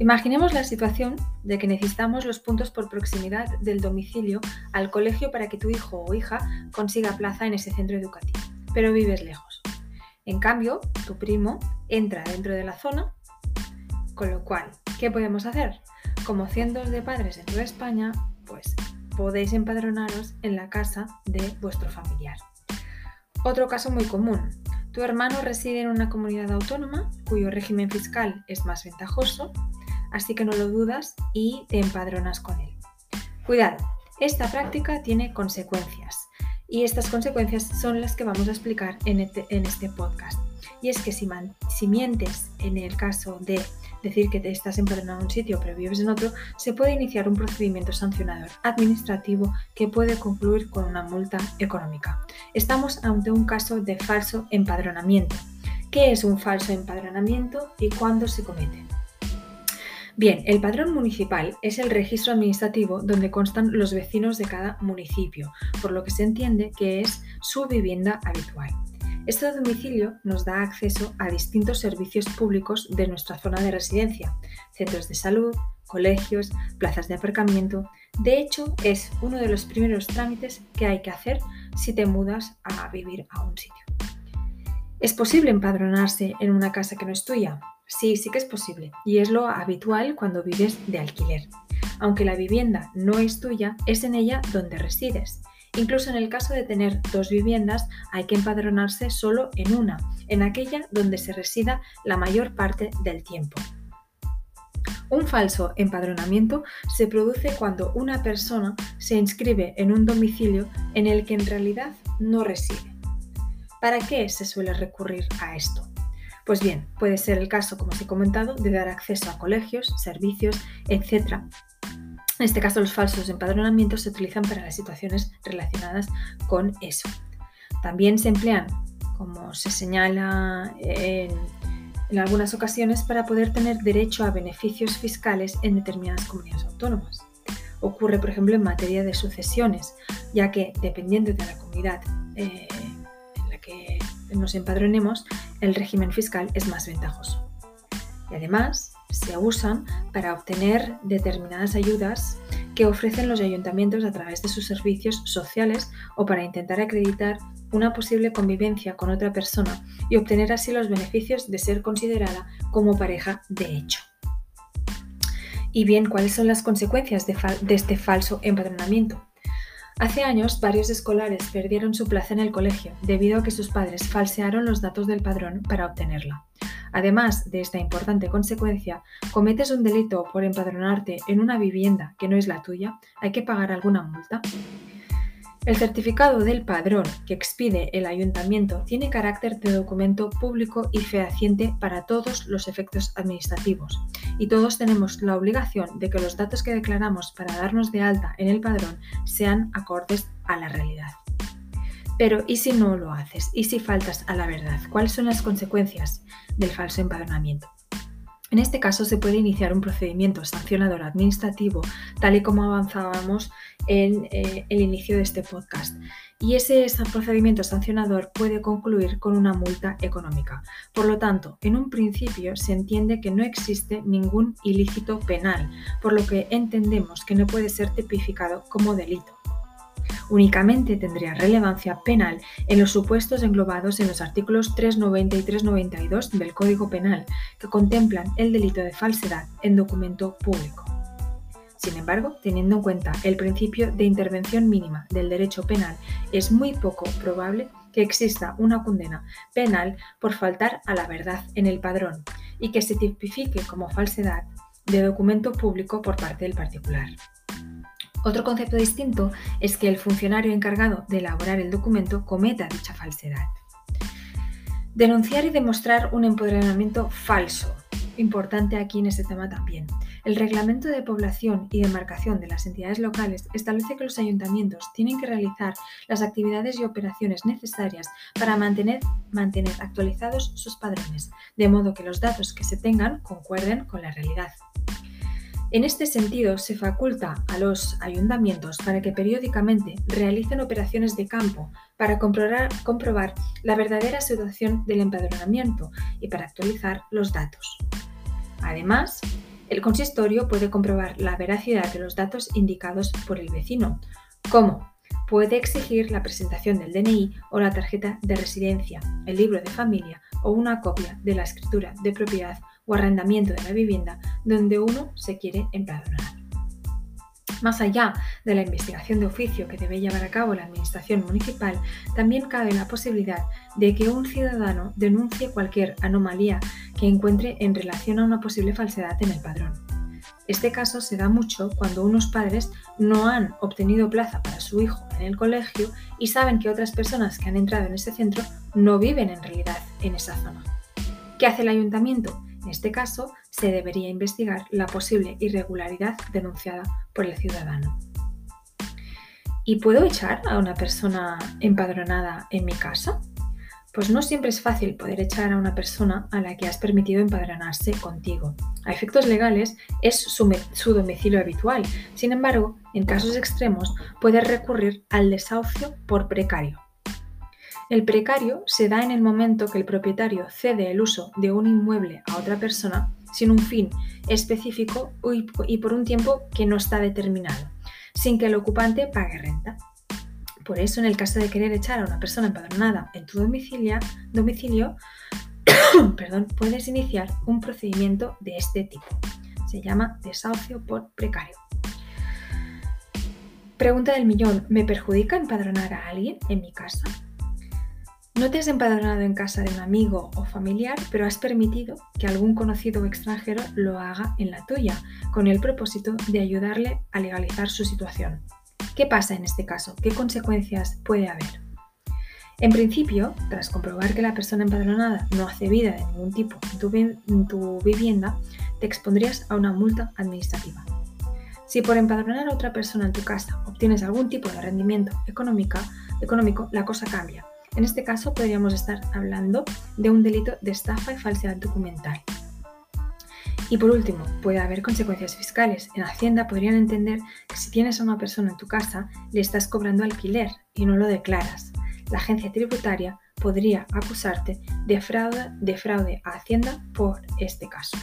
Imaginemos la situación de que necesitamos los puntos por proximidad del domicilio al colegio para que tu hijo o hija consiga plaza en ese centro educativo, pero vives lejos. En cambio, tu primo entra dentro de la zona, con lo cual, ¿qué podemos hacer? Como cientos de padres en toda España, pues podéis empadronaros en la casa de vuestro familiar. Otro caso muy común. Tu hermano reside en una comunidad autónoma cuyo régimen fiscal es más ventajoso así que no lo dudas y te empadronas con él. Cuidado, esta práctica tiene consecuencias y estas consecuencias son las que vamos a explicar en este, este podcast. Y es que si, mientes en el caso de decir que te estás empadronado en un sitio pero vives en otro, se puede iniciar un procedimiento sancionador administrativo que puede concluir con una multa económica. Estamos ante un caso de falso empadronamiento. ¿Qué es un falso empadronamiento y cuándo se comete? Bien, el padrón municipal es el registro administrativo donde constan los vecinos de cada municipio, por lo que se entiende que es su vivienda habitual. Este domicilio nos da acceso a distintos servicios públicos de nuestra zona de residencia, centros de salud, colegios, plazas de aparcamiento. De hecho, es uno de los primeros trámites que hay que hacer si te mudas a vivir a un sitio. ¿Es posible empadronarse en una casa que no es tuya? Sí, sí que es posible y es lo habitual cuando vives de alquiler. Aunque la vivienda no es tuya, es en ella donde resides. Incluso en el caso de tener dos viviendas, hay que empadronarse solo en una, en aquella donde se resida la mayor parte del tiempo. Un falso empadronamiento se produce cuando una persona se inscribe en un domicilio en el que en realidad no reside. ¿Para qué se suele recurrir a esto? Pues bien, puede ser el caso, como os he comentado, de dar acceso a colegios, servicios, etc. En este caso, los falsos empadronamientos se utilizan para las situaciones relacionadas con eso. También se emplean, como se señala en, algunas ocasiones, para poder tener derecho a beneficios fiscales en determinadas comunidades autónomas. Ocurre, por ejemplo, en materia de sucesiones, ya que dependiendo de la comunidad eh, nos empadronemos, el régimen fiscal es más ventajoso. Y además se usan para obtener determinadas ayudas que ofrecen los ayuntamientos a través de sus servicios sociales o para intentar acreditar una posible convivencia con otra persona y obtener así los beneficios de ser considerada como pareja de hecho. Y bien, ¿cuáles son las consecuencias de, de este falso empadronamiento? Hace años, varios escolares perdieron su plaza en el colegio debido a que sus padres falsearon los datos del padrón para obtenerla. Además de esta importante consecuencia, cometes un delito por empadronarte en una vivienda que no es la tuya, ¿hay que pagar alguna multa? El certificado del padrón que expide el ayuntamiento tiene carácter de documento público y fehaciente para todos los efectos administrativos y todos tenemos la obligación de que los datos que declaramos para darnos de alta en el padrón sean acordes a la realidad. Pero ¿y si no lo haces? ¿Y si faltas a la verdad? ¿Cuáles son las consecuencias del falso empadronamiento? En este caso se puede iniciar un procedimiento sancionador administrativo, tal y como avanzábamos en eh, el inicio de este podcast. Y ese procedimiento sancionador puede concluir con una multa económica. Por lo tanto, en un principio se entiende que no existe ningún ilícito penal, por lo que entendemos que no puede ser tipificado como delito únicamente tendría relevancia penal en los supuestos englobados en los artículos 390 y 392 del Código Penal, que contemplan el delito de falsedad en documento público. Sin embargo, teniendo en cuenta el principio de intervención mínima del derecho penal, es muy poco probable que exista una condena penal por faltar a la verdad en el padrón y que se tipifique como falsedad de documento público por parte del particular. Otro concepto distinto es que el funcionario encargado de elaborar el documento cometa dicha falsedad. Denunciar y demostrar un empoderamiento falso. Importante aquí en este tema también. El reglamento de población y demarcación de las entidades locales establece que los ayuntamientos tienen que realizar las actividades y operaciones necesarias para mantener, mantener actualizados sus padrones, de modo que los datos que se tengan concuerden con la realidad. En este sentido, se faculta a los ayuntamientos para que periódicamente realicen operaciones de campo para comprobar, la verdadera situación del empadronamiento y para actualizar los datos. Además, El consistorio puede comprobar la veracidad de los datos indicados por el vecino. ¿Cómo? Puede exigir la presentación del DNI o la tarjeta de residencia, el libro de familia o una copia de la escritura de propiedad o arrendamiento de la vivienda donde uno se quiere empadronar. Más allá de la investigación de oficio que debe llevar a cabo la Administración Municipal, también cabe la posibilidad de que un ciudadano denuncie cualquier anomalía que encuentre en relación a una posible falsedad en el padrón. Este caso se da mucho cuando unos padres no han obtenido plaza para su hijo en el colegio y saben que otras personas que han entrado en ese centro no viven en realidad en esa zona. ¿Qué hace el ayuntamiento? En este caso, se debería investigar la posible irregularidad denunciada por el ciudadano. ¿Y puedo echar a una persona empadronada en mi casa? Pues no siempre es fácil poder echar a una persona a la que has permitido empadronarse contigo. A efectos legales es su, domicilio habitual. Sin embargo, en casos extremos puedes recurrir al desahucio por precario. El precario se da en el momento que el propietario cede el uso de un inmueble a otra persona sin un fin específico y por un tiempo que no está determinado, sin que el ocupante pague renta. Por eso, en el caso de querer echar a una persona empadronada en tu domicilio, puedes iniciar un procedimiento de este tipo. Se llama desahucio por precario. Pregunta del millón, ¿me perjudica empadronar a alguien en mi casa? No te has empadronado en casa de un amigo o familiar, pero has permitido que algún conocido extranjero lo haga en la tuya, con el propósito de ayudarle a legalizar su situación. ¿Qué pasa en este caso? ¿Qué consecuencias puede haber? En principio, tras comprobar que la persona empadronada no hace vida de ningún tipo en tu, vivienda, te expondrías a una multa administrativa. Si por empadronar a otra persona en tu casa obtienes algún tipo de rendimiento económico, la cosa cambia en este caso podríamos estar hablando de un delito de estafa y falsedad documental. Y por último, puede haber consecuencias fiscales. En Hacienda podrían entender que si tienes a una persona en tu casa, le estás cobrando alquiler y no lo declaras. La agencia tributaria podría acusarte de fraude, de fraude a Hacienda por este caso.